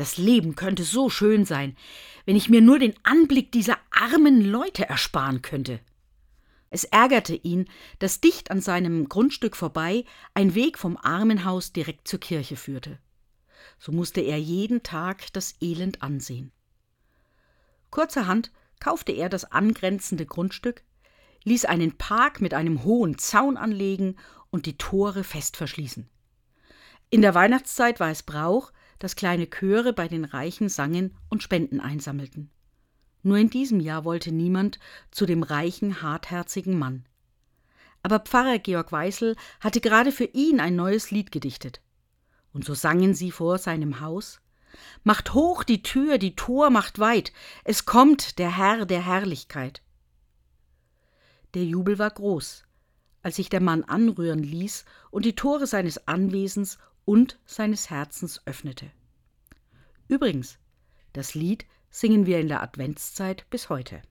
Das Leben könnte so schön sein, wenn ich mir nur den Anblick dieser armen Leute ersparen könnte. Es ärgerte ihn, dass dicht an seinem Grundstück vorbei ein Weg vom Armenhaus direkt zur Kirche führte. So musste er jeden Tag das Elend ansehen. Kurzerhand kaufte er das angrenzende Grundstück, ließ einen Park mit einem hohen Zaun anlegen und die Tore fest verschließen. In der Weihnachtszeit war es Brauch, dass kleine Chöre bei den Reichen sangen und Spenden einsammelten. Nur in diesem Jahr wollte niemand zu dem reichen, hartherzigen Mann. Aber Pfarrer Georg Weißel hatte gerade für ihn ein neues Lied gedichtet. Und so sangen sie vor seinem Haus Macht hoch die Tür, die Tor macht weit, es kommt der Herr der Herrlichkeit. Der Jubel war groß, als sich der Mann anrühren ließ und die Tore seines Anwesens und seines Herzens öffnete. Übrigens, das Lied singen wir in der Adventszeit bis heute.